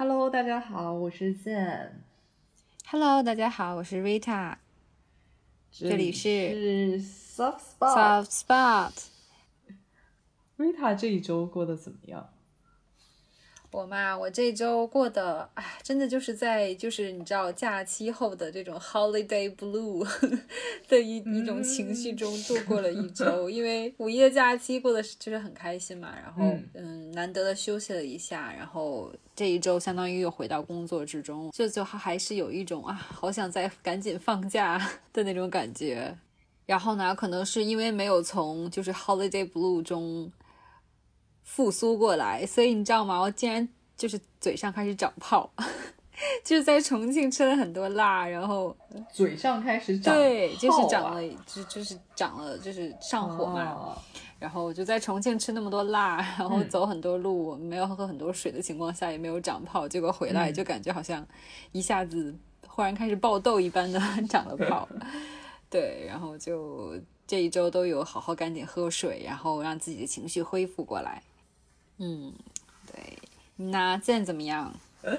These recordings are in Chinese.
Hello，大家好，我是 Zen。Hello，大家好，我是 Rita，这里是 Soft Spot。Soft Spot。Rita 这一周过得怎么样？我嘛，我这周过得，哎，真的就是在就是你知道假期后的这种 holiday blue 的一一种情绪中度过了一周，因为五一的假期过得就是很开心嘛，然后嗯。嗯难得的休息了一下，然后这一周相当于又回到工作之中，就就还是有一种啊，好想再赶紧放假的那种感觉。然后呢，可能是因为没有从就是 holiday blue 中复苏过来，所以你知道吗？我竟然就是嘴上开始长泡，就是在重庆吃了很多辣，然后嘴上开始长、对，就是长了了，就就是长了，就是上火嘛。哦然后我就在重庆吃那么多辣，然后嗯走很多路，没有喝很多水的情况下，也没有长泡，结果回来嗯就感觉好像一下子忽然开始爆痘一般的 长了泡。对，然后就这一周都有好好赶紧喝水，然后让自己的情绪恢复过来。嗯，对，那现在怎么样？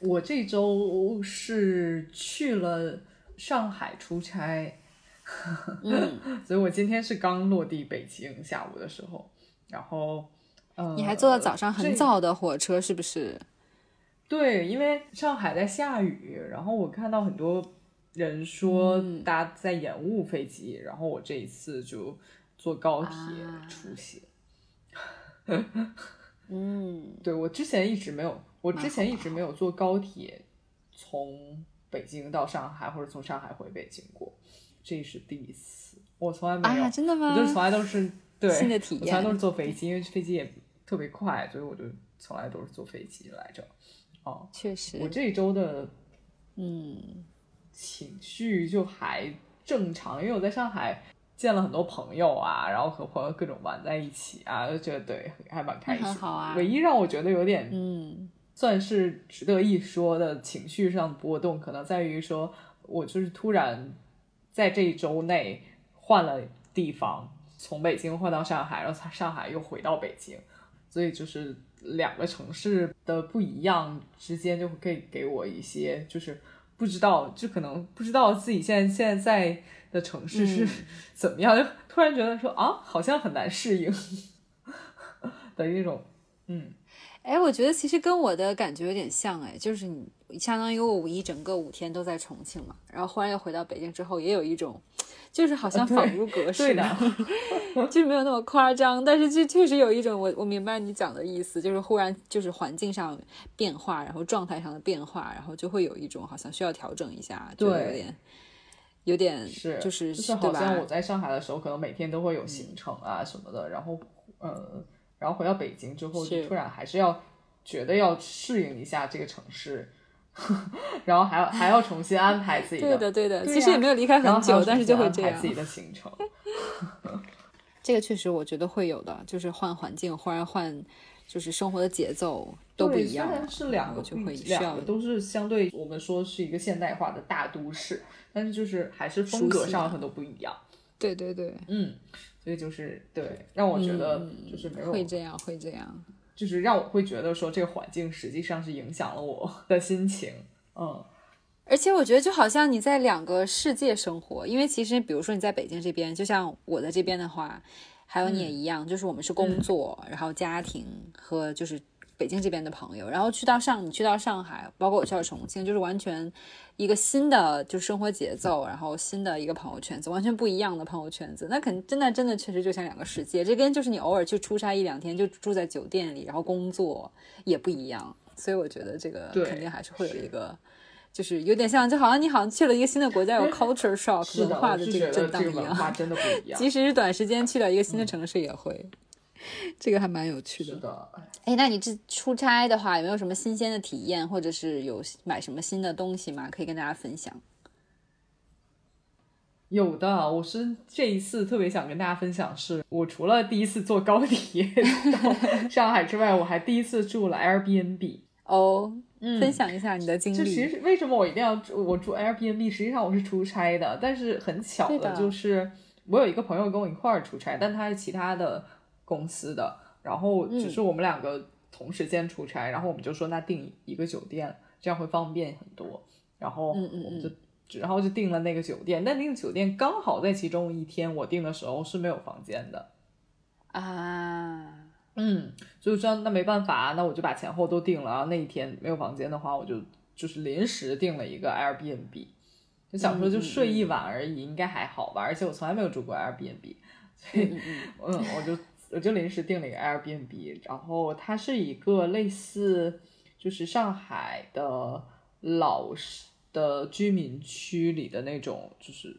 我这周是去了上海出差，嗯，所以我今天是刚落地北京，下午的时候，然后呃，你还坐了早上很早的火车，是不是？对，因为上海在下雨，然后我看到很多人说嗯大家在延误飞机，然后我这一次就坐高铁啊出行。嗯，对我之前一直没有，我之前一直没有坐高铁从北京到上海或者从上海回北京过，这是第一次，我从来没有，啊，真的吗？我就是从来都是对新的体验我从来都是坐飞机，因为飞机也特别快，所以我就从来都是坐飞机来着。哦，确实，我这一周的嗯情绪就还正常，因为我在上海见了很多朋友啊，然后和朋友各种玩在一起啊，就觉得对还蛮开心。很好啊。唯一让我觉得有点嗯。算是值得一说的情绪上的波动，可能在于说我就是突然在这一周内换了地方，从北京换到上海，然后从上海又回到北京，所以就是两个城市的不一样之间，就会给给我一些就是不知道，就可能不知道自己现在现在在的城市是嗯 怎么样，就突然觉得说啊，好像很难适应 的一种，嗯。哎，我觉得其实跟我的感觉有点像，哎，就是你相当于我五一整个五天都在重庆嘛，然后忽然又回到北京之后，也有一种，就是好像仿如隔世对的，就是没有那么夸张，但是就确实有一种我我明白你讲的意思，就是忽然就是环境上变化，然后状态上的变化，然后就会有一种好像需要调整一下，就有点有点是，就是就是好像我在上海的时候，可能每天都会有行程啊什么的，然后呃，然后回到北京之后，就突然还是要觉得要适应一下这个城市，然后还要还要重新安排自己的对的对的，对其实也没有离开很久，但是就会安排自。己的行程。这个确实我觉得会有的，就是换环境，忽然换就是生活的节奏都不一样了，虽然是两个两个都是相对我们说是一个现代化的大都市，但是就是还是风格上很多不一样。对对对，嗯，所以就是对，让我觉得就是没有会这样会这样。就是让我会觉得说这个环境实际上是影响了我的心情，嗯，而且我觉得就好像你在两个世界生活，因为其实比如说你在北京这边，就像我在这边的话，还有你也一样，就是我们是工作，然后家庭和就是北京这边的朋友，然后去到上你去到上海，包括我去到重庆，就是完全一个新的就生活节奏，然后新的一个朋友圈子，完全不一样的朋友圈子，那肯真的真的确实就像两个世界，这跟就是你偶尔去出差一两天就住在酒店里，然后工作也不一样，所以我觉得这个肯定还是会有一个。就是有点像，就好像你好像去了一个新的国家，有 culture shock，文化的这个震荡一这个文化样。真的不一样。即使是短时间去了一个新的城市，也会，这个还蛮有趣的。是的，哎，那你这出差的话，有没有什么新鲜的体验，或者是有买什么新的东西吗？可以跟大家分享。有的，我是这一次特别想跟大家分享是，我除了第一次坐高铁 到上海之外，我还第一次住了 Airbnb。哦，嗯分享一下你的经历就其。实为什么我一定要住我住 Airbnb？实际上我是出差的，但是很巧的就是我有一个朋友跟我一块儿出差，但他是其他的公司的，然后只是我们两个同时间出差，然后我们就说那订一个酒店，这样会方便很多。然后我们就，然后就订了那个酒店，但那个酒店刚好在其中一天我订的时候是没有房间的。啊，嗯，所以我知道那没办法，那我就把前后都定了。然后那一天没有房间的话，我就就是临时订了一个 Airbnb，就想说就睡一晚而已，应该还好吧。而且我从来没有住过 Airbnb，所以嗯，我就我就临时订了一个 Airbnb，然后它是一个类似就是上海的老式的居民区里的那种就是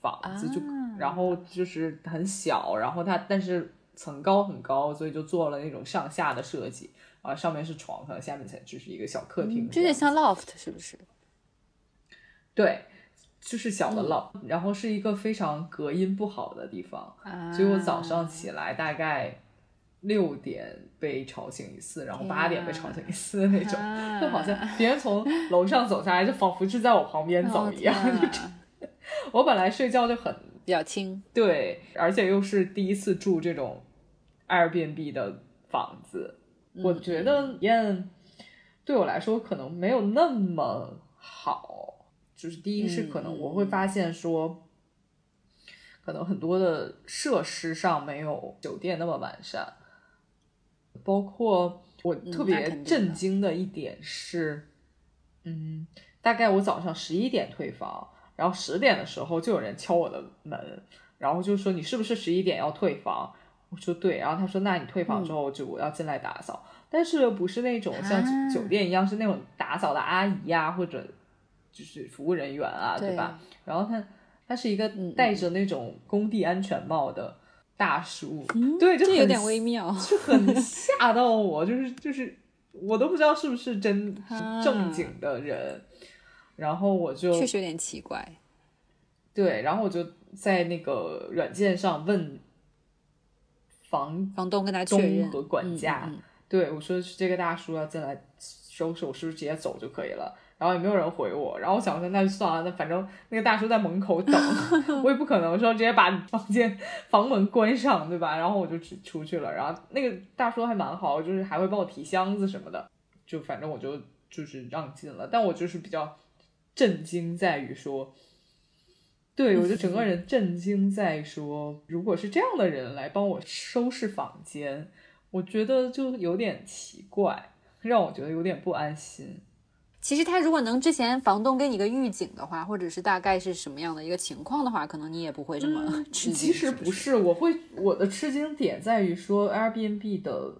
房子，就啊然后就是很小，然后它但是层高很高，所以就做了那种上下的设计，啊，上面是床，可能下面才就是一个小客厅有点像 loft 是不是？对。就是小的嗯，然后是一个非常隔音不好的地方，啊，所以我早上起来大概六点被吵醒一次，然后八点被吵醒一次的那种，啊就好像别人从楼上走下来，就仿佛是在我旁边走一样。我本来睡觉就很比较轻，对，而且又是第一次住这种 Airbnb 的房子，我觉得体验对我来说可能没有那么好。就是第一是可能我会发现说，可能很多的设施上没有酒店那么完善，包括我特别震惊的一点是，嗯，大概我早上十一点退房，然后十点的时候就有人敲我的门，然后就说你是不是十一点要退房？我说对，然后他说那你退房之后就我要进来打扫，但是不是那种像啊。酒店一样是那种打扫的阿姨呀、或者就是服务人员啊，对吧？然后他他是一个嗯戴着那种工地安全帽的大叔，对，就很这有点微妙。就很 吓到我，就是就是我都不知道是不是真啊正经的人，然后我就确实有点奇怪。对，然后我就在那个软件上问房房东跟他确认和管家，嗯嗯嗯对我说是这个大叔要进来收拾，我是不是直接走就可以了？然后也没有人回我，然后我想说那就算了，那反正那个大叔在门口等，我也不可能说直接把房间房门关上，对吧？然后我就出出去了，然后那个大叔还蛮好，就是还会帮我提箱子什么的，就反正我就就是让进了，但我就是比较震惊在于说。对，我就整个人震惊在说，如果是这样的人来帮我收拾房间，我觉得就有点奇怪，让我觉得有点不安心。其实他如果能之前房东给你个预警的话，或者是大概是什么样的一个情况的话，可能你也不会这么 吃惊。嗯其实不不是，我会我的吃惊点在于说，Airbnb 的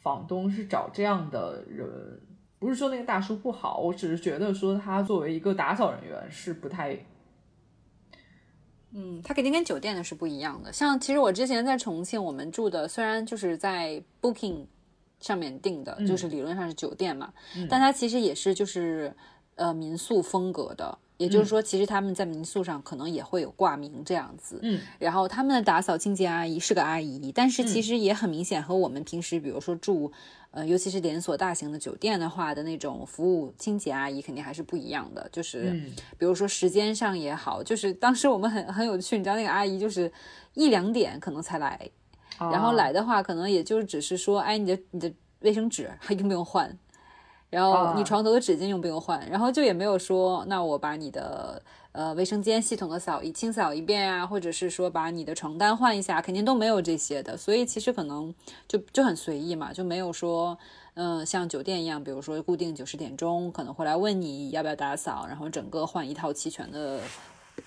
房东是找这样的人，不是说那个大叔不好，我只是觉得说他作为一个打扫人员是不太嗯，它肯定跟酒店的是不一样的。像其实我之前在重庆，我们住的虽然就是在 Booking 上面订的，就是理论上是酒店嘛，但它其实也是就是呃民宿风格的。也就是说，其实他们在民宿上可能也会有挂名这样子，嗯，然后他们的打扫清洁阿姨是个阿姨，但是其实也很明显和我们平时比如说住，呃，尤其是连锁大型的酒店的话的那种服务清洁阿姨肯定还是不一样的，就是嗯比如说时间上也好，就是当时我们很很有趣，你知道那个阿姨就是一两点可能才来，然后来的话可能也就只是说，哎，你的你的卫生纸还 用不用换？然后你床头的纸巾用不用换？然后就也没有说，那我把你的呃卫生间系统的扫一清扫一遍啊，或者是说把你的床单换一下，肯定都没有这些的。所以其实可能就就很随意嘛，就没有说嗯、像酒店一样，比如说固定九十点钟可能会来问你要不要打扫，然后整个换一套齐全的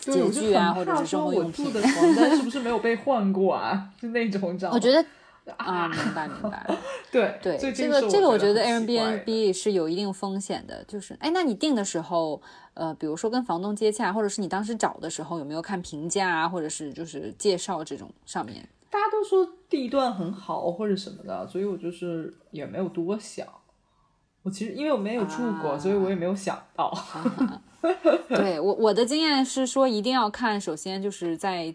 对，洁我就具啊，或很怕者是说。我住的床单是不是没有被换过啊？就那种，你知道吗？我觉得 啊，明白明白。对对，这个这个我觉得 Airbnb 是有一定风险的，就是哎，那你订的时候，呃，比如说跟房东接洽，或者是你当时找的时候，有没有看评价啊，或者是就是介绍这种上面？大家都说地段很好或者什么的，所以我就是也没有多想。我其实因为我没有住过，啊所以我也没有想到。对我我的经验是说，一定要看，首先就是在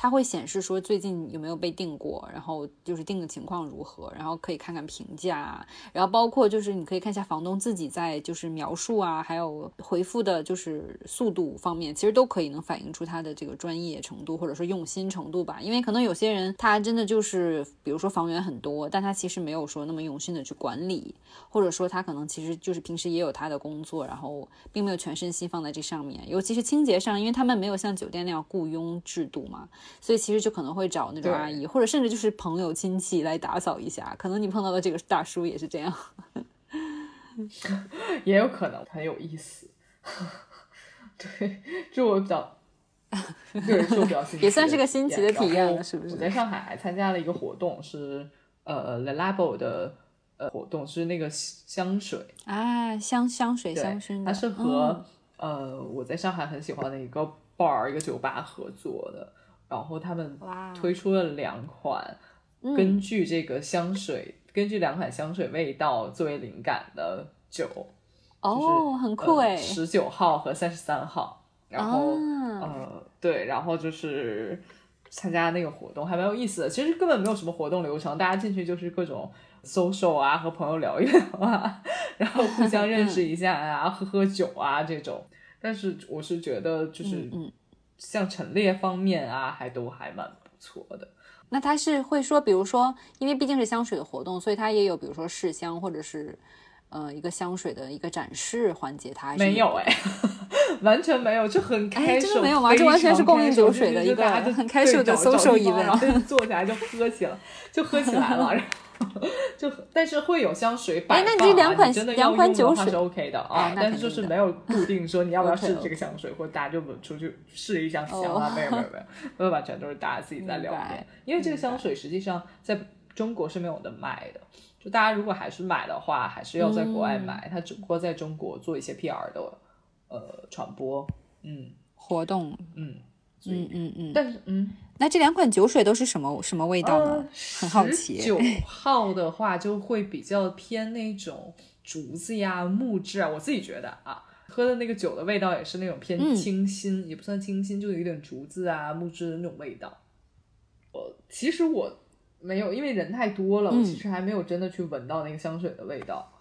它会显示说最近有没有被订过，然后就是订的情况如何，然后可以看看评价，然后包括就是你可以看一下房东自己在就是描述啊，还有回复的就是速度方面，其实都可以能反映出他的这个专业程度或者说用心程度吧。因为可能有些人他真的就是比如说房源很多，但他其实没有说那么用心的去管理，或者说他可能其实就是平时也有他的工作，然后并没有全身心放在这上面，尤其是清洁上，因为他们没有像酒店那样雇佣制度嘛，所以其实就可能会找那种阿姨，或者甚至就是朋友亲戚来打扫一下。可能你碰到的这个大叔也是这样，也有可能很有意思。对，这我比较，对，是我比较新奇，也算是个新奇的体验了，是不是？我在上海还参加了一个活动，是呃 Le Labo 的呃活动，是那个香水啊，香香水香薰，它是和呃我在上海很喜欢的一个 bar 一个酒吧合作的。然后他们推出了两款，根据这个香水，根据两款香水味道作为灵感的酒，哦，很酷哎，十九号和三十三号，然后呃，对，然后就是参加那个活动还蛮有意思的，其实根本没有什么活动流程，大家进去就是各种 social 啊，和朋友聊一聊啊，然后互相认识一下啊，喝喝酒啊这种，但是我是觉得就是嗯。像陈列方面啊，还都还蛮不错的。那他是会说，比如说，因为毕竟是香水的活动，所以他也有，比如说试香或者是呃一个香水的一个展示环节。他没有哎，完全没有，就很开真的没有吗？这完全是供应酒水的一个很开手的 social event，然后坐下来就喝起了，就喝起来了。就但是会有香水摆放啊，真的要用的话是 OK 的啊，但是就是没有固定说你要不要试这个香水，或者大家就出去试一下香啊，没有没有没有，没有完全都是大家自己在聊天。因为这个香水实际上在中国是没有的卖的，就大家如果还是买的话，还是要在国外买，它只不过在中国做一些 PR 的呃传播，嗯，活动，嗯。嗯嗯嗯，但是嗯，那这两款酒水都是什么什么味道呢？很好奇。九号的话就会比较偏那种竹子呀、木质啊，我自己觉得啊，喝的那个酒的味道也是那种偏清新，也不算清新，就有一点竹子啊、木质的那种味道。我其实我没有，因为人太多了，我其实还没有真的去闻到那个香水的味道。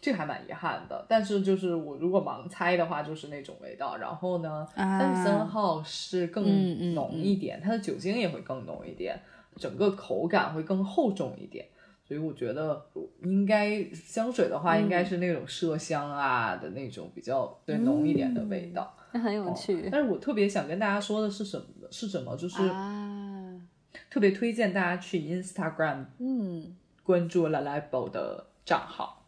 这还蛮遗憾的，但是就是我如果盲猜的话，就是那种味道。然后呢，三十三号是更浓一点，它的酒精也会更浓一点，整个口感会更厚重一点。所以我觉得应该香水的话，应该是那种麝香啊的那种比较对浓一点的味道。那很有趣。但是我特别想跟大家说的是什么？是什么？就是特别推荐大家去 Instagram，嗯，关注 La Label 的账号。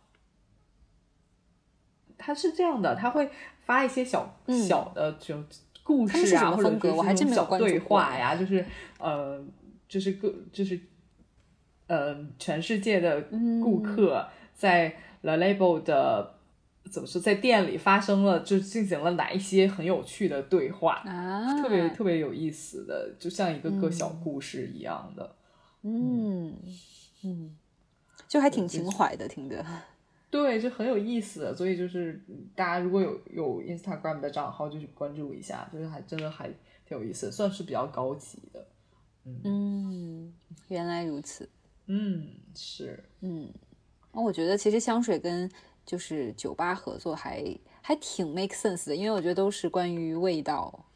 他是这样的，他会发一些小小的就故事啊，或者是？这种小对话呀，就是呃，就是各就是呃，全世界的顾客在 La Label 的怎么说，在店里发生了，就进行了哪一些很有趣的对话啊，特别特别有意思的，就像一个个小故事一样的，嗯。嗯，就还挺情怀的，听着。对，就很有意思，所以就是大家如果有有 Instagram 的账号，就去关注一下，就是还真的还挺有意思，算是比较高级的。嗯，原来如此。嗯，是。嗯，那我觉得其实香水跟就是酒吧合作还还挺 make sense 的，因为我觉得都是关于味道。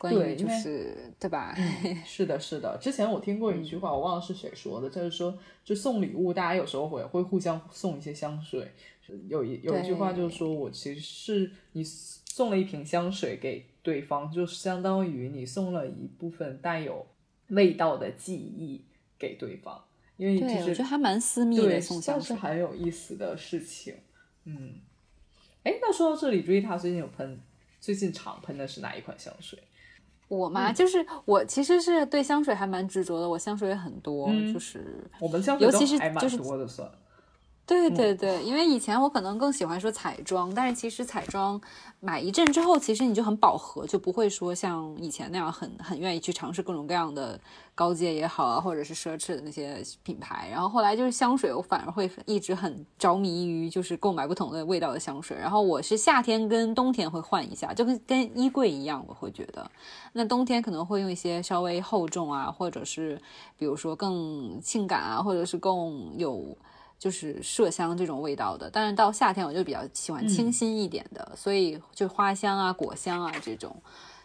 对，就是对吧？是的，是的。之前我听过一句话，我忘了是谁说的，就是说，就送礼物，大家有时候会会互相送一些香水。有一有一句话就是说，我其实是你送了一瓶香水给对方，就相当于你送了一部分带有味道的记忆给对方。因为其实我觉得还蛮私密的，算是很有意思的事情。嗯，哎，那说到这里，注意他最近有喷，最近常喷的是哪一款香水？我嘛，就是我其实是对香水还蛮执着的，我香水也很多，就是我们香水尤其是就是多的算。对对对，因为以前我可能更喜欢说彩妆，但是其实彩妆买一阵之后，其实你就很饱和，就不会说像以前那样很很愿意去尝试各种各样的高阶也好啊，或者是奢侈的那些品牌。然后后来就是香水，我反而会一直很着迷于就是购买不同的味道的香水。然后我是夏天跟冬天会换一下，就跟跟衣柜一样，我会觉得那冬天可能会用一些稍微厚重啊，或者是比如说更性感啊，或者是更有。就是麝香这种味道的，但是到夏天我就比较喜欢清新一点的，所以就花香啊、果香啊这种。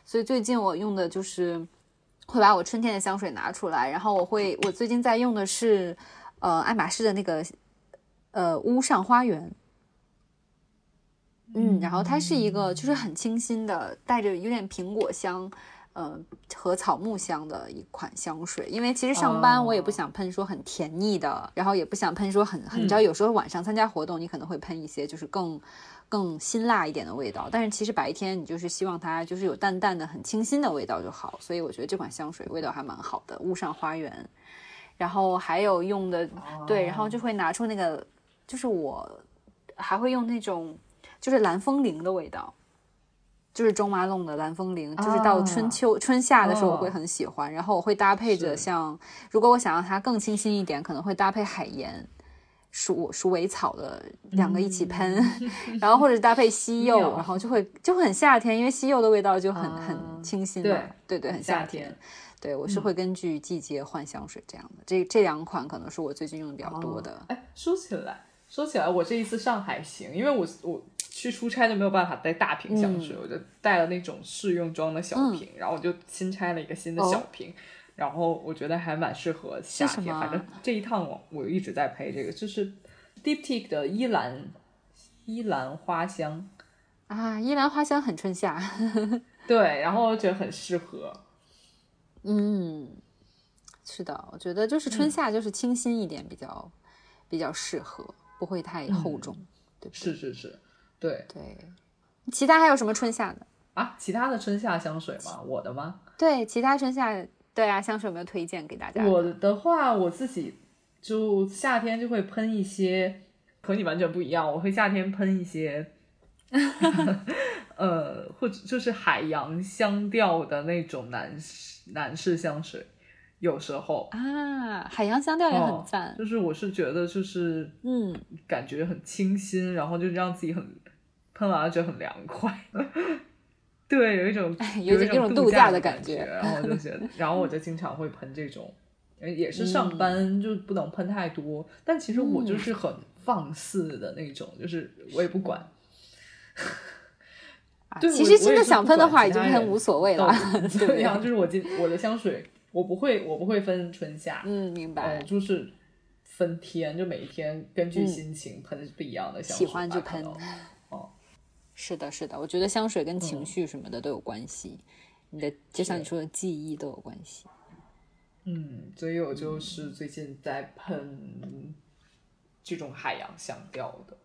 所以最近我用的就是会把我春天的香水拿出来，然后我会我最近在用的是呃爱马仕的那个呃屋上花园，嗯，然后它是一个就是很清新的，带着有点苹果香。嗯，和草木香的一款香水，因为其实上班我也不想喷说很甜腻的，然后也不想喷说很很，你知道有时候晚上参加活动，你可能会喷一些就是更更辛辣一点的味道，但是其实白天你就是希望它就是有淡淡的很清新的味道就好，所以我觉得这款香水味道还蛮好的，雾上花园。然后还有用的对，然后就会拿出那个，就是我还会用那种就是蓝风铃的味道。就是中马龙的蓝风铃，就是到春秋春夏的时候我会很喜欢，然后我会搭配着像，如果我想让它更清新一点，可能会搭配海盐、鼠鼠尾草的两个一起喷，然后或者搭配 西柚，然后就会就会很夏天，因为西柚的味道就很很清新嘛，对对，很夏天。对我是会根据季节换香水这样的，这这两款可能是我最近用的比较多的。哎，说起来说起来，我这一次上海行，因为我我。去出差就没有办法带大瓶香水，我就带了那种试用装的小瓶，然后我就新拆了一个新的小瓶，然后我觉得还蛮适合夏天。反正这一趟我我一直在配这个，就是 Diptyque 的依兰依兰花香啊，依兰花香很春夏，对，然后我觉得很适合。嗯，是的，我觉得就是春夏就是清新一点比较比较适合，不会太厚重，对，是是是。对对，其他还有什么春夏的啊？其他的春夏香水吗？我的吗？对，其他春夏对啊，香水有没有推荐给大家？我的话，我自己就夏天就会喷一些，和你完全不一样。我会夏天喷一些，呃，或者就是海洋香调的那种男士男士香水，有时候啊，海洋香调也很赞。就是我是觉得就是嗯，感觉很清新，然后就让自己很。喷完了觉得很凉快，对，有一种有一种度假的感觉，然后我就觉得，然后我就经常会喷这种，也是上班就不能喷太多，但其实我就是很放肆的那种，就是我也不管。对，其实真的想喷的话，已经喷无所谓了。对呀，就是我今我的香水，我不会我不会分春夏，嗯，明白，就是分天，就每一天根据心情喷不一样的香水，喜欢就喷。是的，是的，我觉得香水跟情绪什么的都有关系，你的就像你说的记忆都有关系。嗯，所以我就是最近在喷这种海洋香调的，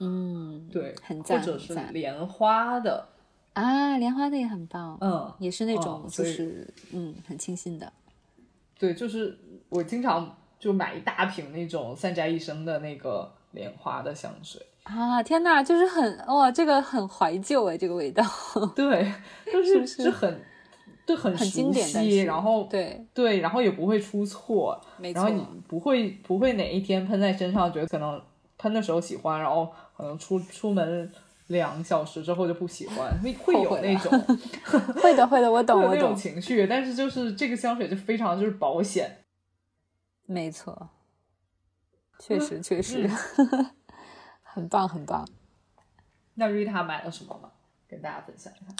嗯，对，很赞，或者是莲花的啊，莲花的也很棒，嗯，也是那种就是嗯很清新的。对，就是我经常就买一大瓶那种三宅一生的那个莲花的香水。啊天呐，就是很哇，这个很怀旧哎，这个味道。对，就是是很，对，很经典，然后对对，然后也不会出错，没错。然后你不会不会哪一天喷在身上，觉得可能喷的时候喜欢，然后可能出出门两小时之后就不喜欢，会会有那种，会的会的，我懂我懂那种情绪。但是就是这个香水就非常就是保险，没错，确实确实。很棒，很棒。那瑞塔买了什么吗？跟大家分享一下。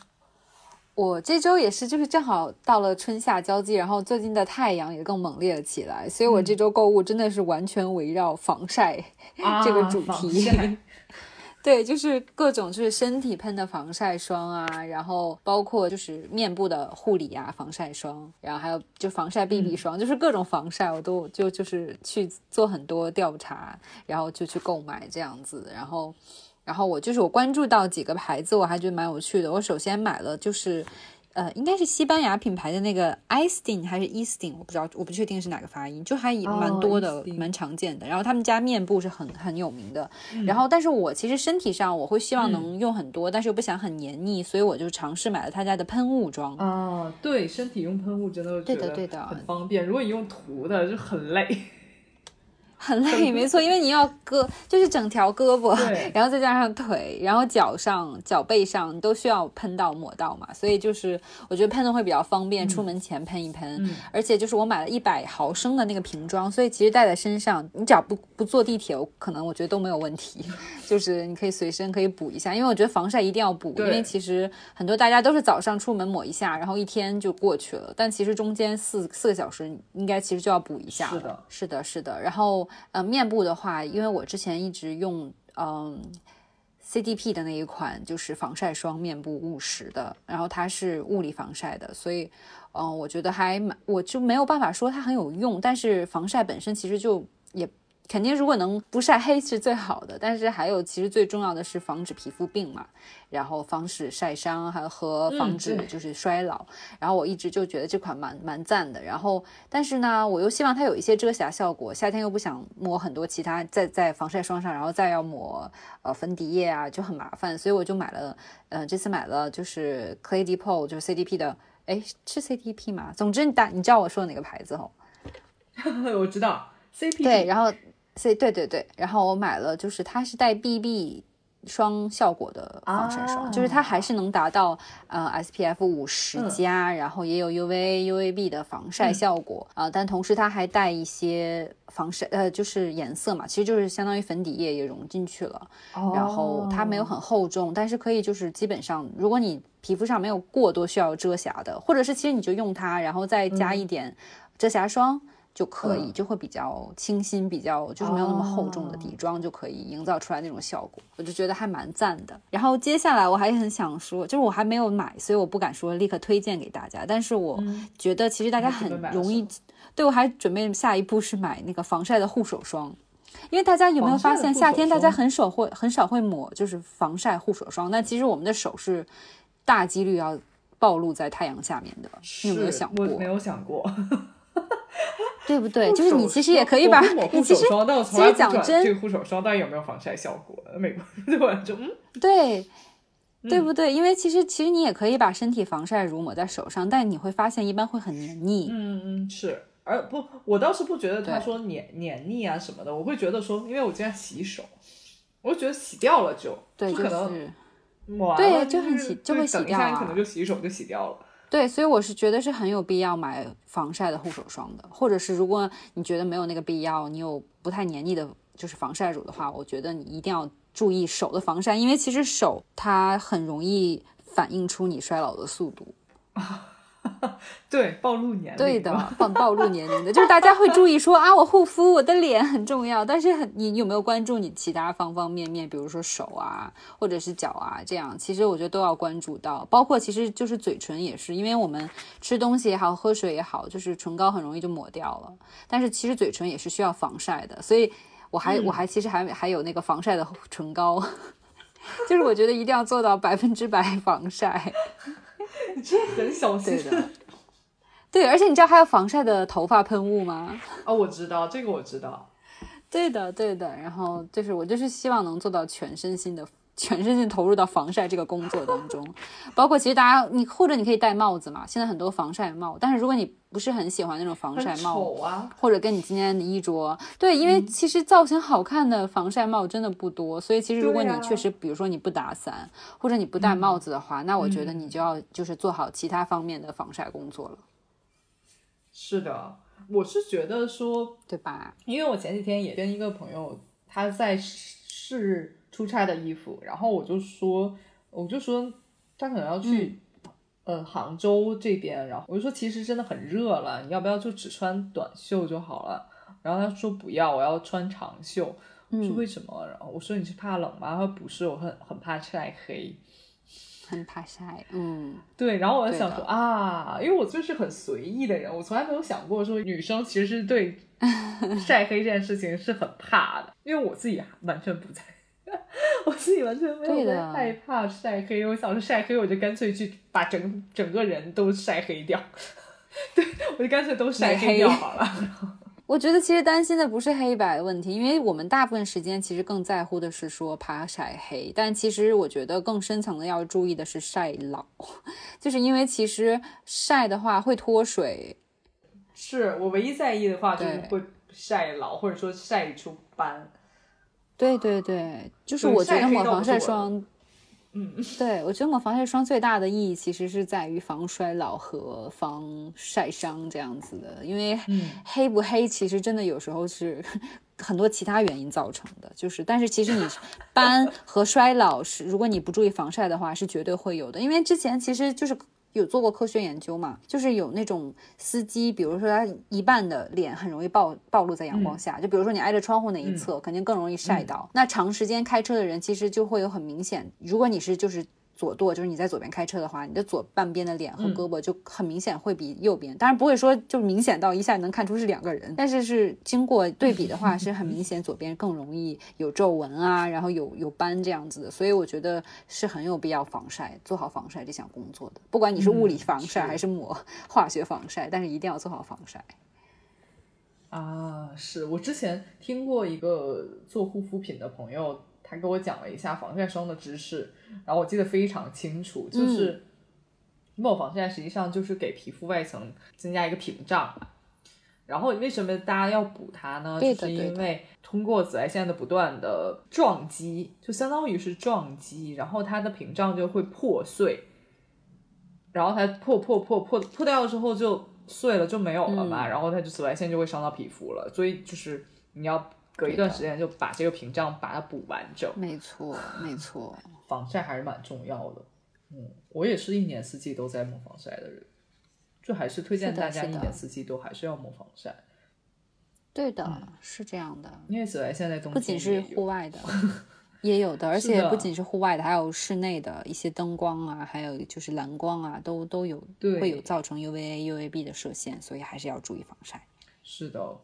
我这周也是，就是正好到了春夏交际，然后最近的太阳也更猛烈了起来，所以我这周购物真的是完全围绕防晒这个主题。对，就是各种就是身体喷的防晒霜啊，然后包括就是面部的护理啊，防晒霜，然后还有就防晒 BB 霜，就是各种防晒我都就就是去做很多调查，然后就去购买这样子，然后然后我就是我关注到几个牌子，我还觉得蛮有趣的。我首先买了就是呃，应该是西班牙品牌的那个 i s t i n 还是 e s t i n 我不知道，我不确定是哪个发音，就还蛮多的，蛮常见的。然后他们家面部是很很有名的。然后，但是我其实身体上我会希望能用很多，但是又不想很黏腻，所以我就尝试买了他家的喷雾装。啊，对，身体用喷雾真的对的对的很方便。如果你用涂的就很累。很累，没错，因为你要胳，就是整条胳膊，然后再加上腿，然后脚上、脚背上你都需要喷到、抹到嘛，所以就是我觉得喷的会比较方便，出门前喷一喷。而且就是我买了一百毫升的那个瓶装，所以其实带在身上，你只要不不坐地铁，我可能我觉得都没有问题。就是你可以随身可以补一下，因为我觉得防晒一定要补，因为其实很多大家都是早上出门抹一下，然后一天就过去了，但其实中间四四个小时应该其实就要补一下。是的，是的，是的，然后。呃，面部的话，因为我之前一直用嗯 CDP 的那一款，就是防晒霜面部务实的，然后它是物理防晒的，所以嗯，我觉得还蛮，我就没有办法说它很有用，但是防晒本身其实就也。肯定，如果能不晒黑是最好的。但是还有，其实最重要的是防止皮肤病嘛，然后防止晒伤，还和防止就是衰老。然后我一直就觉得这款蛮蛮赞的。然后，但是呢，我又希望它有一些遮瑕效果。夏天又不想抹很多其他在在防晒霜上，然后再要抹呃粉底液啊，就很麻烦。所以我就买了，呃，这次买了就是 Clay Depot，就是 CDP 的。哎，是 CDP 吗？总之，你大你知道我说的哪个牌子哦？我知道 CDP。对，然后。C 对对对，然后我买了，就是它是带 BB 霜效果的防晒霜，就是它还是能达到呃 SPF 五十加，然后也有 UVA UVB 的防晒效果啊，但同时它还带一些防晒呃就是颜色嘛，其实就是相当于粉底液也融进去了，然后它没有很厚重，但是可以就是基本上如果你皮肤上没有过多需要遮瑕的，或者是其实你就用它，然后再加一点遮瑕霜。就可以，就会比较清新，比较就是没有那么厚重的底妆，就可以营造出来那种效果。我就觉得还蛮赞的。然后接下来我还很想说，就是我还没有买，所以我不敢说立刻推荐给大家。但是我觉得其实大家很容易，对我还准备下一步是买那个防晒的护手霜，因为大家有没有发现夏天大家很少会很少会抹就是防晒护手霜，但其实我们的手是大几率要暴露在太阳下面的。你有没有想过？没有想过。对不对？就是你其实也可以把你其实其实讲真，这个护手霜到底有没有防晒效果？美国 对吧？就嗯，对，对不对？因为其实其实你也可以把身体防晒乳抹在手上，但你会发现一般会很黏腻。嗯嗯，是。而不，我倒是不觉得他说黏黏腻啊什么的，我会觉得说，因为我经常洗手，我就觉得洗掉了就对，可能抹完了就很洗就会洗掉可能就洗手就洗掉了。对，所以我是觉得是很有必要买防晒的护手霜的，或者是如果你觉得没有那个必要，你有不太黏腻的，就是防晒乳的话，我觉得你一定要注意手的防晒，因为其实手它很容易反映出你衰老的速度。对，暴露年龄。对的，暴暴露年龄的，就是大家会注意说啊，我护肤，我的脸很重要。但是很，你有没有关注你其他方方面面？比如说手啊，或者是脚啊，这样，其实我觉得都要关注到。包括其实就是嘴唇也是，因为我们吃东西也好，喝水也好，就是唇膏很容易就抹掉了。但是其实嘴唇也是需要防晒的，所以我还我还其实还还有那个防晒的唇膏，就是我觉得一定要做到百分之百防晒。你真的很小心的，对，而且你知道还有防晒的头发喷雾吗？哦，我知道这个，我知道。对的，对的。然后就是我就是希望能做到全身心的。全身心投入到防晒这个工作当中，包括其实大家你或者你可以戴帽子嘛，现在很多防晒帽，但是如果你不是很喜欢那种防晒帽，啊，或者跟你今天的衣着，对，因为其实造型好看的防晒帽真的不多，所以其实如果你确实比如说你不打伞或者你不戴帽子的话，那我觉得你就要就是做好其他方面的防晒工作了。是的，我是觉得说，对吧？因为我前几天也跟一个朋友，他在试。出差的衣服，然后我就说，我就说他可能要去，呃，杭州这边，然后我就说其实真的很热了，你要不要就只穿短袖就好了？然后他说不要，我要穿长袖。我说为什么？然后我说你是怕冷吗？他说不是，我很很怕晒黑，很怕晒。嗯，对。然后我就想说啊，因为我就是很随意的人，我从来没有想过说女生其实是对 晒黑这件事情是很怕的，因为我自己完全不在。我自己完全没有在害怕晒黑，我想着晒黑，我就干脆去把整整个人都晒黑掉。对，我就干脆都晒黑掉好了。我觉得其实担心的不是黑白的问题，因为我们大部分时间其实更在乎的是说怕晒黑，但其实我觉得更深层的要注意的是晒老，就是因为其实晒的话会脱水，是我唯一在意的话，就是对会晒老，或者说晒出斑。对对对，就是我觉得抹防晒霜，嗯，对我觉得抹防晒霜最大的意义其实是在于防衰老和防晒伤这样子的，因为嗯黑不黑其实真的有时候是很多其他原因造成的，就是但是其实你 斑和衰老是，如果你不注意防晒的话，是绝对会有的，因为之前其实就是。有做过科学研究嘛？就是有那种司机，比如说他一半的脸很容易暴暴露在阳光下，就比如说你挨着窗户那一侧，肯定更容易晒到。那长时间开车的人，其实就会有很明显，如果你是就是。左舵就是你在左边开车的话，你的左半边的脸和胳膊就很明显会比右边，当然不会说就明显到一下能看出是两个人，但是是经过对比的话是很明显，左边更容易有皱纹啊，然后有有斑这样子的，所以我觉得是很有必要防晒，做好防晒这项工作的，不管你是物理防晒还是抹化学防晒，但是一定要做好防晒。啊，是。我之前听过一个做护肤品的朋友，他给我讲了一下防晒霜的知识，然后我记得非常清楚，嗯就是抹防晒实际上就是给皮肤外层增加一个屏障。然后为什么大家要补它呢？就是因为通过紫外线的不断的撞击，就相当于是撞击，然后它的屏障就会破碎，然后它破破破破破掉了之后就碎了就没有了嘛，然后它就紫外线就会伤到皮肤了，所以就是你要隔一段时间就把这个屏障把它补完整，没错，没错。防晒还是蛮重要的。嗯，我也是一年四季都在抹防晒的人，就还是推荐大家一年四季都还是要抹防晒，对的，是这样的。因为紫外线在不仅是户外的，也有的，而且不仅是户外的，还有室内的一些灯光啊，还有就是蓝光啊，都都有对会有造成 UVA、UVB 的射线，所以还是要注意防晒。是的，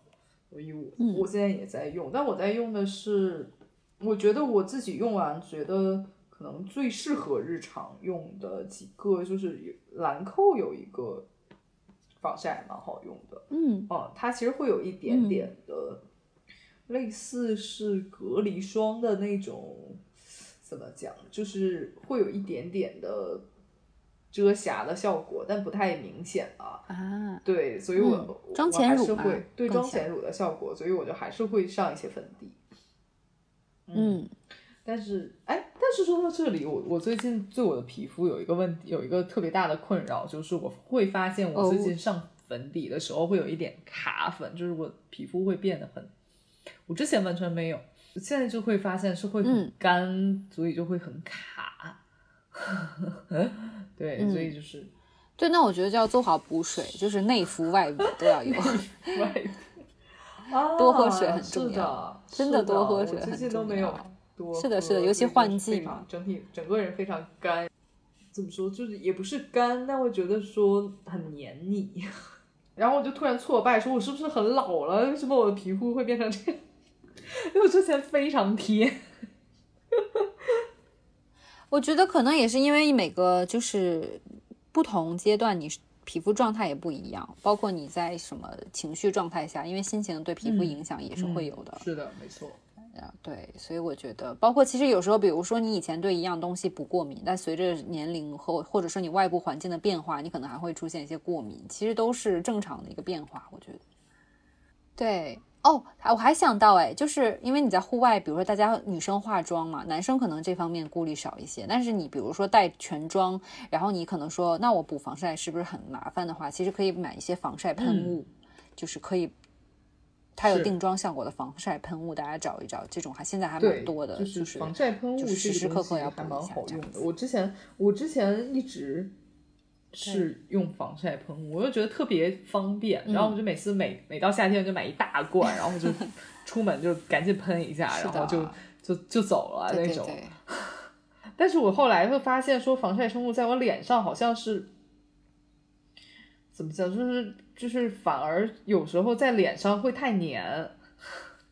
所以我、嗯。我现在也在用，但我在用的是，我觉得我自己用完觉得可能最适合日常用的几个，就是兰蔻有一个防晒还蛮好用的，嗯，哦、它其实会有一点点的、类似是隔离霜的那种，怎么讲，就是会有一点点的遮瑕的效果，但不太明显啊。啊，对，所以我、妆前乳嘛还是会对妆前乳的效果，所以我就还是会上一些粉底。嗯，但是哎，但是说到这里，我我最近对我的皮肤有一个问题，有一个特别大的困扰，就是我会发现我最哦近上粉底的时候会有一点卡粉，就是我皮肤会变得很，我之前完全没有，现在就会发现是会很嗯干，所以就会很卡。对，嗯所以就是对，那我觉得就要做好补水，就是内服外补都要有。外 啊，多喝水很重要的，真的多喝水我最很近都没有重要多是的是的尤其换季嘛整体整个人非常干。怎么说，就是也不是干，但会觉得说很黏腻。然后我就突然挫败，说我是不是很老了？为什么我的皮肤会变成这样？因为我之前非常贴。我觉得可能也是因为每个就是不同阶段，你皮肤状态也不一样，包括你在什么情绪状态下，因为心情对皮肤影响也是会有的。是的，没错。啊，对，所以我觉得，包括其实有时候，比如说你以前对一样东西不过敏，但随着年龄和或者说你外部环境的变化，你可能还会出现一些过敏，其实都是正常的一个变化，我觉得。对，哦，我还想到，哎，就是因为你在户外，比如说大家女生化妆嘛，男生可能这方面顾虑少一些，但是你比如说带全妆，然后你可能说，那我补防晒是不是很麻烦的话，其实可以买一些防晒喷雾，就是可以。它有定妆效果的防晒喷雾，大家找一找，这种还现在还蛮多的，就就是防晒喷雾就是时时刻刻要补一下这样好用的。我之前我之前一直是用防晒喷雾，我就觉得特别方便，然后嗯我就每次每每到夏天就买一大罐，然后就 出门就赶紧喷一下，然后就就就走了那种。对对对，但是我后来会发现说，防晒喷雾在我脸上好像是怎么讲，就是就是反而有时候在脸上会太黏，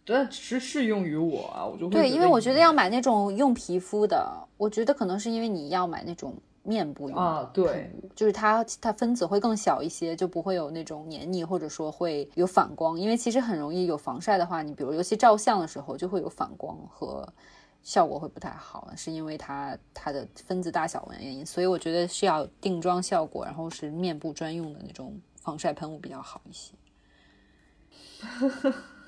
对，只是适用于我啊，我就会对，因为我觉得得要买那种用皮肤的，我觉得可能是因为你要买那种面部用的啊，对，就是它它分子会更小一些，就不会有那种黏腻，或者说会有反光。因为其实很容易有防晒的话，你比如尤其照相的时候就会有反光和效果会不太好，是因为它它的分子大小的原因。所以我觉得是要定妆效果，然后是面部专用的那种防晒喷雾比较好一些。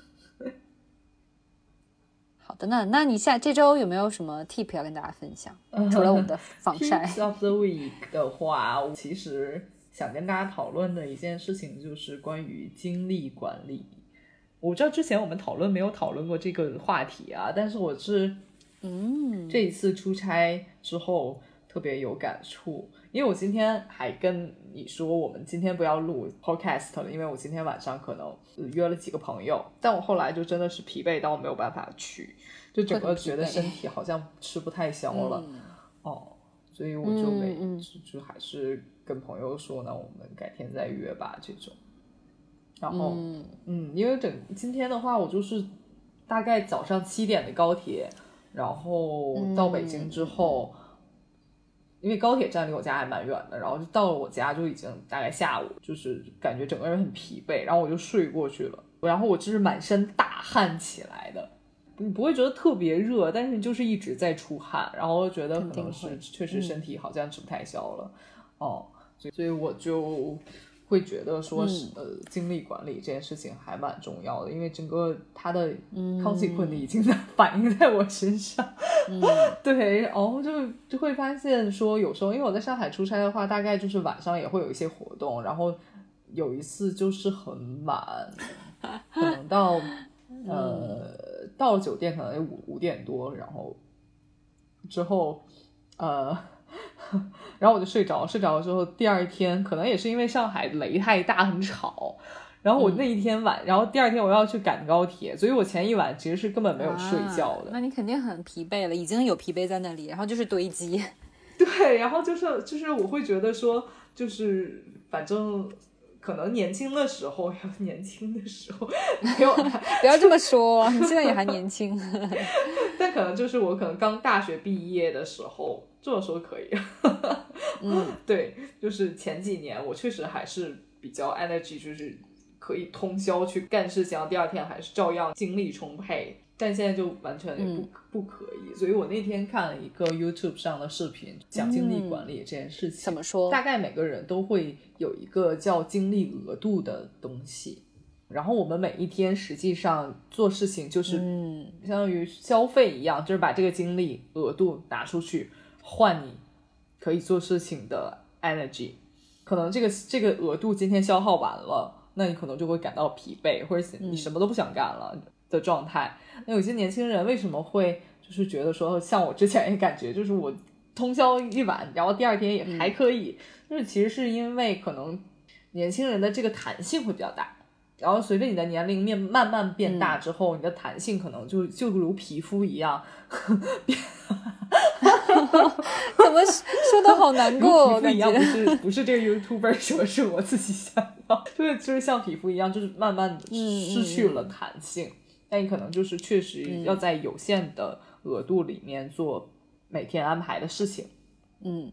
好的，那那你下这周有没有什么 tip 要跟大家分享？除了我们的 防晒 of the week 的话，我其实想跟大家讨论的一件事情就是关于精力管理。我知道之前我们讨论没有讨论过这个话题啊，但是我是嗯，这一次出差之后特别有感触，因为我今天还跟你说我们今天不要录 podcast 了，因为我今天晚上可能呃约了几个朋友，但我后来就真的是疲惫到没有办法去，就整个觉得身体好像吃不太消了。哦，所以我就没、就就还是跟朋友说呢，我们改天再约吧这种。然后嗯因为整今天的话，我就是大概早上七点的高铁，然后到北京之后。因为高铁站离我家还蛮远的，然后就到了我家就已经大概下午，就是感觉整个人很疲惫，然后我就睡过去了。然后我就是满身大汗起来的，你不会觉得特别热，但是你就是一直在出汗，然后觉得可能是确实身体好像吃不太消了，哦，所以所以我就会觉得说是、呃精力管理这件事情还蛮重要的，因为整个它的 consequence 已经在反映在我身上。对，然后就就会发现说，有时候因为我在上海出差的话，大概就是晚上也会有一些活动，然后有一次就是很晚，可能到呃 到酒店可能五五点多，然后之后呃。然后我就睡着，睡着了之后，第二天可能也是因为上海雷太大，很吵。然后我那一天晚，然后第二天我要去赶高铁，所以我前一晚其实是根本没有睡觉的。啊那你肯定很疲惫了，已经有疲惫在那里，然后就是堆积。对，然后就是就是我会觉得说，就是反正可能年轻的时候，年轻的时候 没有，不要这么说，你现在也还年轻。但可能就是我可能刚大学毕业的时候，这么说可以。嗯，对，就是前几年我确实还是比较 energy，就是可以通宵去干事情，第二天还是照样精力充沛。但现在就完全不、嗯不可以，所以我那天看了一个 YouTube 上的视频，讲精力管理这件事情。怎么说？大概每个人都会有一个叫精力额度的东西，然后我们每一天实际上做事情就是嗯相当于消费一样，就是把这个精力额度拿出去换你可以做事情的 energy。可能这个这个额度今天消耗完了，那你可能就会感到疲惫，或者你什么都不想干了的状态。那有些年轻人为什么会就是觉得说，像我之前也感觉，就是我通宵一晚，然后第二天也还可以，就是其实是因为可能年轻人的这个弹性会比较大。然后随着你的年龄面慢慢变大之后，你的弹性可能就就如皮肤一样，怎么说的好难过？我感皮肤一样，不。是不是这个 YouTuber 说，是我自己想的，就是就是像皮肤一样，就是慢慢的嗯失去了弹性。但你可能就是确实要在有限的额度里面做每天安排的事情。嗯。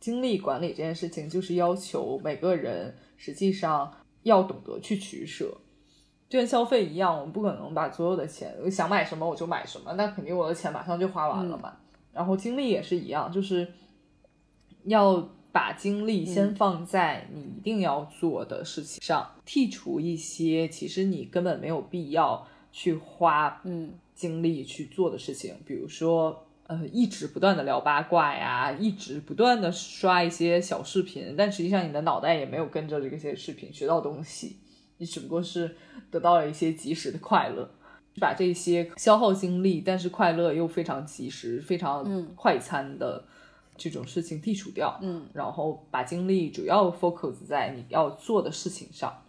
精力管理这件事情，就是要求每个人实际上要懂得去取舍，就跟消费一样，我们不可能把所有的钱我想买什么我就买什么，那肯定我的钱马上就花完了嘛。然后精力也是一样，就是要把精力先放在你一定要做的事情上，剔除一些其实你根本没有必要去花嗯。精力去做的事情，比如说，呃，一直不断的聊八卦呀，一直不断的刷一些小视频，但实际上你的脑袋也没有跟着这些视频学到东西，你只不过是得到了一些及时的快乐，把这些消耗精力，但是快乐又非常及时、非常快餐的这种事情剔除掉，嗯，然后把精力主要 focus 在你要做的事情上。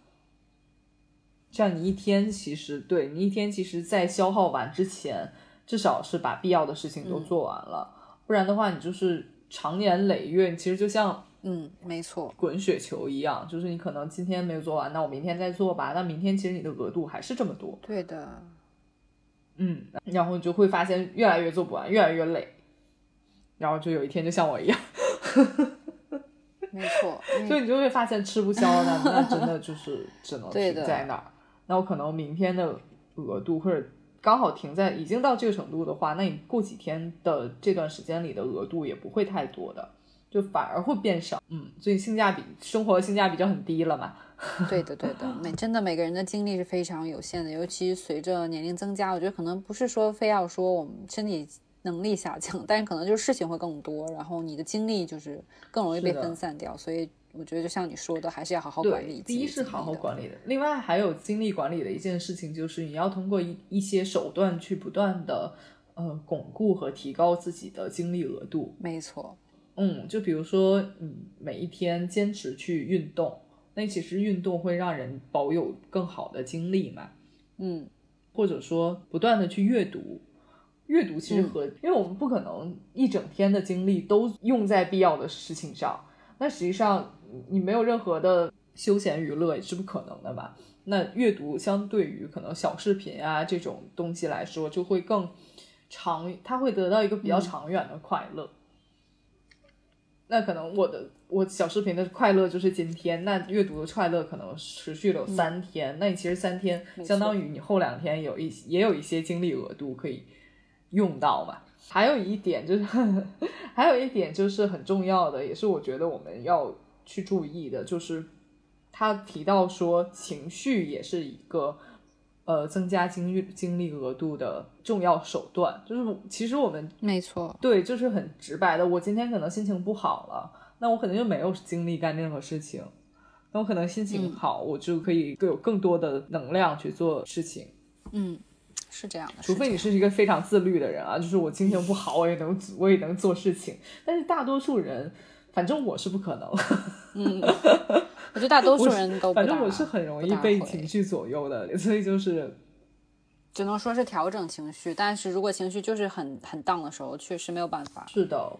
这样你一天其实对你一天其实，在消耗完之前，至少是把必要的事情都做完了，不然的话，你就是长年累月，你其实就像嗯，没错。滚雪球一样，就是你可能今天没有做完，那我明天再做吧，那明天其实你的额度还是这么多。对的，嗯，然后你就会发现越来越做不完，越来越累，然后就有一天就像我一样，没错，所以你就会发现吃不消的，那真的就是只能停在那儿。那我可能明天的额度或者刚好停在已经到这个程度的话，那你过几天的这段时间里的额度也不会太多的，就反而会变少。嗯，所以性价比生活性价比就很低了嘛。对的，对的，每真的每个人的精力是非常有限的，尤其随着年龄增加，我觉得可能不是说非要说我们身体能力下降，但是可能就是事情会更多，然后你的精力就是更容易被分散掉，所以我觉得就像你说的，还是要好好管理。第一是好好管理的，另外还有精力管理的一件事情就是你要通过一一些手段去不断的呃巩固和提高自己的精力额度。没错，嗯，就比如说嗯每一天坚持去运动。那其实运动会让人保有更好的精力嘛，嗯，或者说不断的去阅读，阅读其实和因为我们不可能一整天的精力都用在必要的事情上，那实际上你没有任何的休闲娱乐也是不可能的吧？那阅读相对于可能小视频啊这种东西来说，就会更长，它会得到一个比较长远的快乐。那可能我的我小视频的快乐就是今天，那阅读的快乐可能持续了有三天，那你其实三天相当于你后两天有一也有一些精力额度可以用到嘛。还有一点就是，还有一点就是很重要的，也是我觉得我们要去注意的，就是他提到说情绪也是一个。呃，增加精力精力额度的重要手段，就是其实我们没错，对，就是很直白的。我今天可能心情不好了，那我可能就没有精力干任何事情。那我可能心情好，我就可以更有更多的能量去做事情。嗯，是这样的。除非你是一个非常自律的人啊，就是我心情不好，我也能我也能做事情。但是大多数人，反正我是不可能。嗯。我觉得大多数人都反正我是很容易被情绪左右的，所以就是只能说是调整情绪。但是如果情绪就是很很荡的时候，确实没有办法。是的，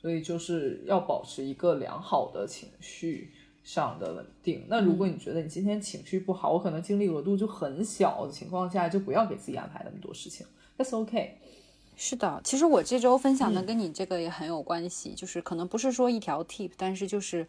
所以就是要保持一个良好的情绪上的稳定。那如果你觉得你今天情绪不好，我可能精力额度就很小的情况下，就不要给自己安排那么多事情。That's OK。是的，其实我这周分享的跟你这个也很有关系，就是可能不是说一条 tip，但是就是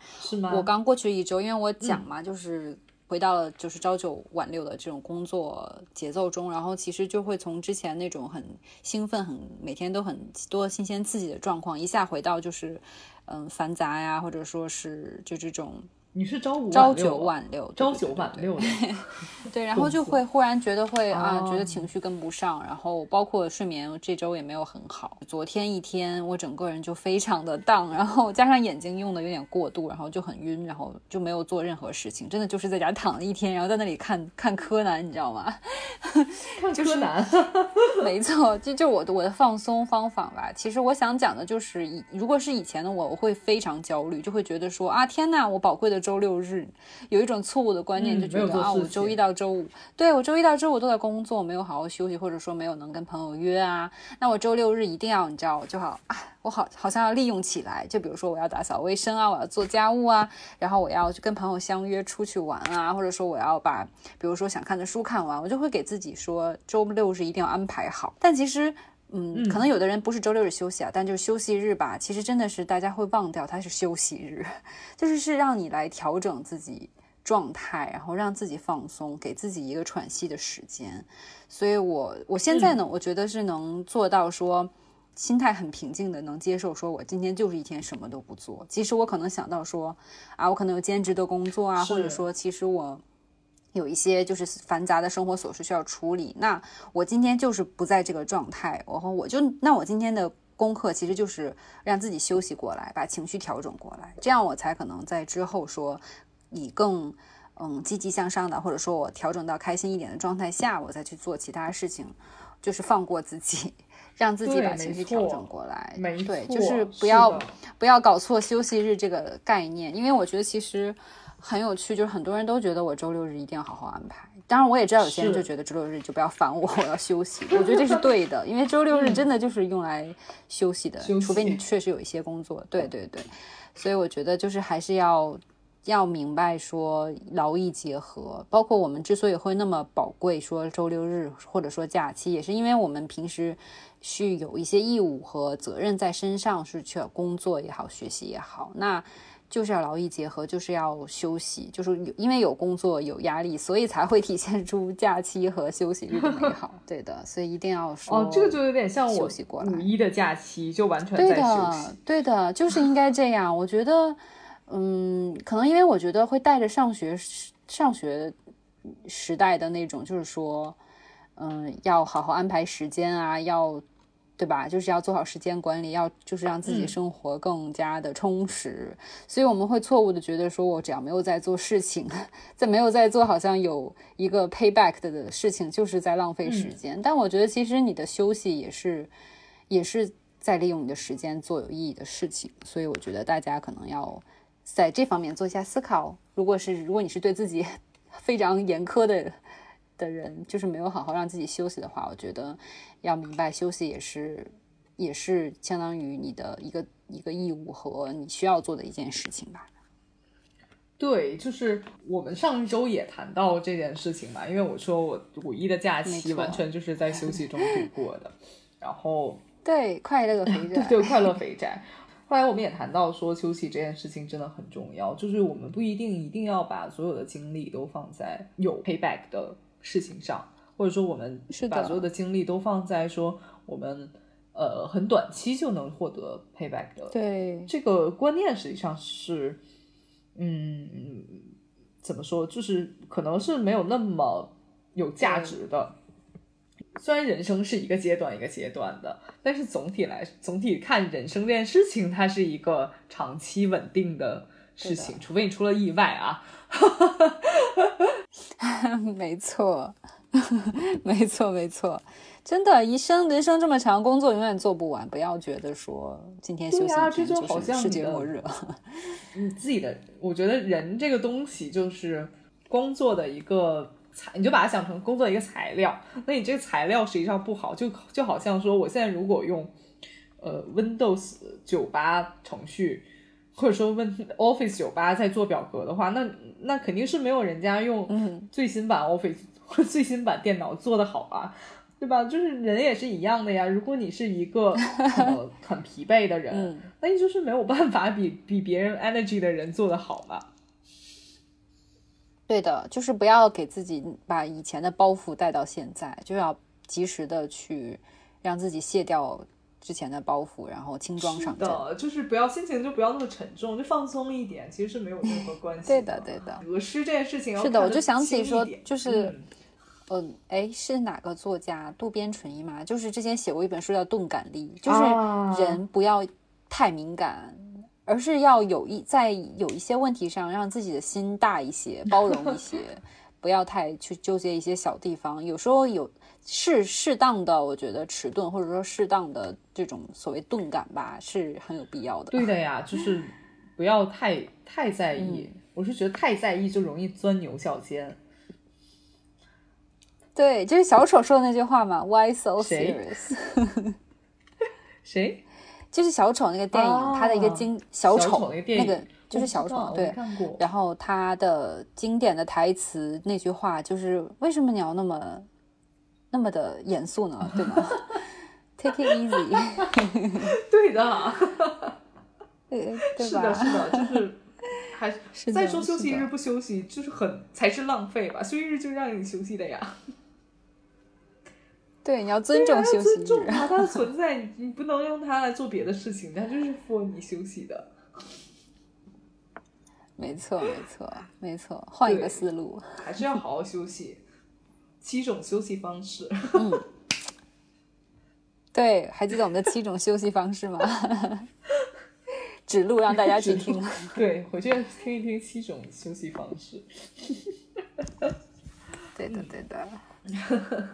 我刚过去一周，因为我讲嘛，就是回到了就是朝九晚六的这种工作节奏中，然后其实就会从之前那种很兴奋、很每天都很多新鲜刺激的状况，一下回到就是嗯繁杂呀，或者说是就这种。你是朝五朝九晚六，朝九晚六的，对，然后就会 忽然觉得会啊，觉得情绪跟不上，然后包括睡眠这周也没有很好。昨天一天我整个人就非常的荡，然后加上眼睛用的有点过度，然后就很晕，然后就没有做任何事情，真的就是在家躺了一天，然后在那里看看柯南，你知道吗？看柯南，没错，就就我的我的放松方法吧。其实我想讲的就是，以如果是以前的我，我会非常焦虑，就会觉得说啊，天呐，我宝贵的。周六日有一种错误的观念，就觉得啊，我周一到周五，对我周一到周五都在工作，没有好好休息，或者说没有能跟朋友约啊。那我周六日一定要，你知道，就好啊，我好好像要利用起来。就比如说我要打扫卫生啊，我要做家务啊，然后我要去跟朋友相约出去玩啊，或者说我要把，比如说想看的书看完，我就会给自己说周六日一定要安排好。但其实。嗯，可能有的人不是周六日休息啊，但就是休息日吧。其实真的是大家会忘掉它是休息日，就是是让你来调整自己状态，然后让自己放松，给自己一个喘息的时间。所以，我我现在呢，我觉得是能做到说心态很平静的，能接受说我今天就是一天什么都不做。即使我可能想到说啊，我可能有兼职的工作啊，或者说其实我。有一些就是繁杂的生活琐事需要处理，那我今天就是不在这个状态，然后我就那我今天的功课其实就是让自己休息过来，把情绪调整过来，这样我才可能在之后说以更嗯积极向上的，或者说我调整到开心一点的状态下，我再去做其他事情，就是放过自己，让自己把情绪调整过来。对，就是不要不要搞错休息日这个概念，因为我觉得其实。很有趣，就是很多人都觉得我周六日一定要好好安排。当然，我也知道有些人就觉得周六日就不要烦我，我要休息。我觉得这是对的，因为周六日真的就是用来休息的，除非你确实有一些工作。对对对，所以我觉得就是还是要要明白说劳逸结合，包括我们之所以会那么宝贵，说周六日或者说假期，也是因为我们平时是有一些义务和责任在身上，是去工作也好，学习也好，那就是要劳逸结合，就是要休息，就是有因为有工作有压力，所以才会体现出假期和休息日的美好。对的，所以一定要说哦，这个就有点像我休息过来五一的假期，就完全对在休的息。，对的，就是应该这样。我觉得，嗯，可能因为我觉得会带着上学上学时代的那种，就是说，嗯，要好好安排时间啊，要对吧？就是要做好时间管理，要就是让自己嗯生活更加的充实。所以我们会错误的觉得说，我只要没有在做事情，在没有在做好像有一个 payback 的的事情，就是在浪费时间。但我觉得其实你的休息也是也是在利用你的时间做有意义的事情。所以我觉得大家可能要在这方面做一下思考。如果是如果你是对自己 非常严苛的的人，就是没有好好让自己休息的话，我觉得要明白休息也是也是相当于你的一个一个义务和你需要做的一件事情吧。对，就是我们上一周也谈到这件事情嘛，因为我说我五一的假期完全就是在休息中度过的，然后对，快乐肥 宅，对快乐肥宅。后来我们也谈到说，休息这件事情真的很重要，就是我们不一定一定要把所有的精力都放在有 payback 的事情上，或者说我们是把所有的精力都放在说我们呃很短期就能获得 payback 的对这个观念实际上是，嗯，怎么说，就是可能是没有那么有价值的。虽然人生是一个阶段一个阶段的，但是总体来总体看人生这件事情，它是一个长期稳定的事情，除非你出了意外啊。没错，没错，没错，真的，一生人生这么长，工作永远做不完。不要觉得说今天休息一天这就好是世界末日。你自己的，我觉得人这个东西就是工作的一个材，你就把它想成工作的一个材料。那你这个材料实际上不好，就就好像说，我现在如果用呃 Windows 九八程序，或者说 Win Office 九八在做表格的话，那那肯定是没有人家用嗯最新版 Office 或 最新版电脑做的好吧。对吧？就是人也是一样的呀。如果你是一个呃 很疲惫的人，嗯那你就是没有办法比比别人 energy 的人做的好嘛。对的，就是不要给自己把以前的包袱带到现在，就要及时的去让自己卸掉之前的包袱，然后轻装上阵。的，就是不要心情就不要那么沉重，就放松一点，其实是没有任何关系对的，对的。得失这件事情是的，我就想起说就是嗯嗯，哎，是哪个作家渡边淳一嘛？就是之前写过一本书叫《钝感力》，就是啊人不要太敏感，而是要有一在有一些问题上让自己的心大一些，包容一些，不要太去纠结一些小地方。有时候有适适当的，我觉得迟钝或者说适当的这种所谓钝感吧，是很有必要的。对的呀，就是不要太太在意。嗯我是觉得太在意就容易钻牛角尖。对，就是小丑说的那句话嘛，Why so serious？谁？就是小丑那个电影，哦它的一个经小小丑丑那个就是小丑，对。然后他的经典的台词那句话就是：为什么你要那么那么的严肃呢？对吗？Take it easy，对的，对对是的，是的，就是还是的再说休息日不休息，就是很才是浪费吧？休息日就让你休息的呀。对，你要尊重休息尊重日。它，它的存在，你你不能用它来做别的事情，它就是 for 你休息的。没错，没错，没错，换一个思路。还是要好好休息。七种休息方式，嗯对，还记得我们的七种休息方式吗？指路让大家去听。对，回去听一听七种休息方式。对的，对的。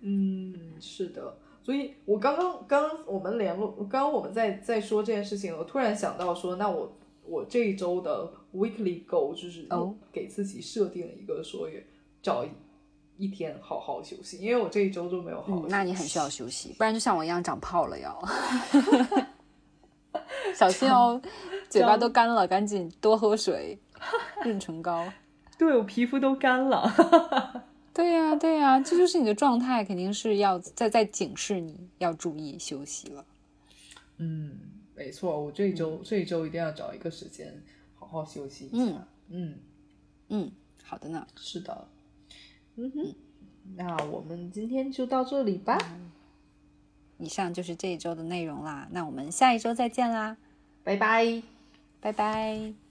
嗯，是的，所以我刚刚刚刚我们联络，刚刚我们在在说这件事情，我突然想到说，那我我这一周的 weekly goal 就是哦给自己设定了一个说找一天好好休息，因为我这一周都没有好好休息、嗯，那你很需要休息，不然就像我一样长泡了要。小心哦，嘴巴都干了，赶紧多喝水，润唇膏。对我皮肤都干了。对呀，对呀，这就是你的状态，肯定是要在在警示你要注意休息了。嗯，没错，我这一周、这一周一定要找一个时间好好休息一下。嗯嗯，好的呢。是的。嗯哼，那我们今天就到这里吧。以上就是这一周的内容啦，那我们下一周再见啦，拜拜，拜拜。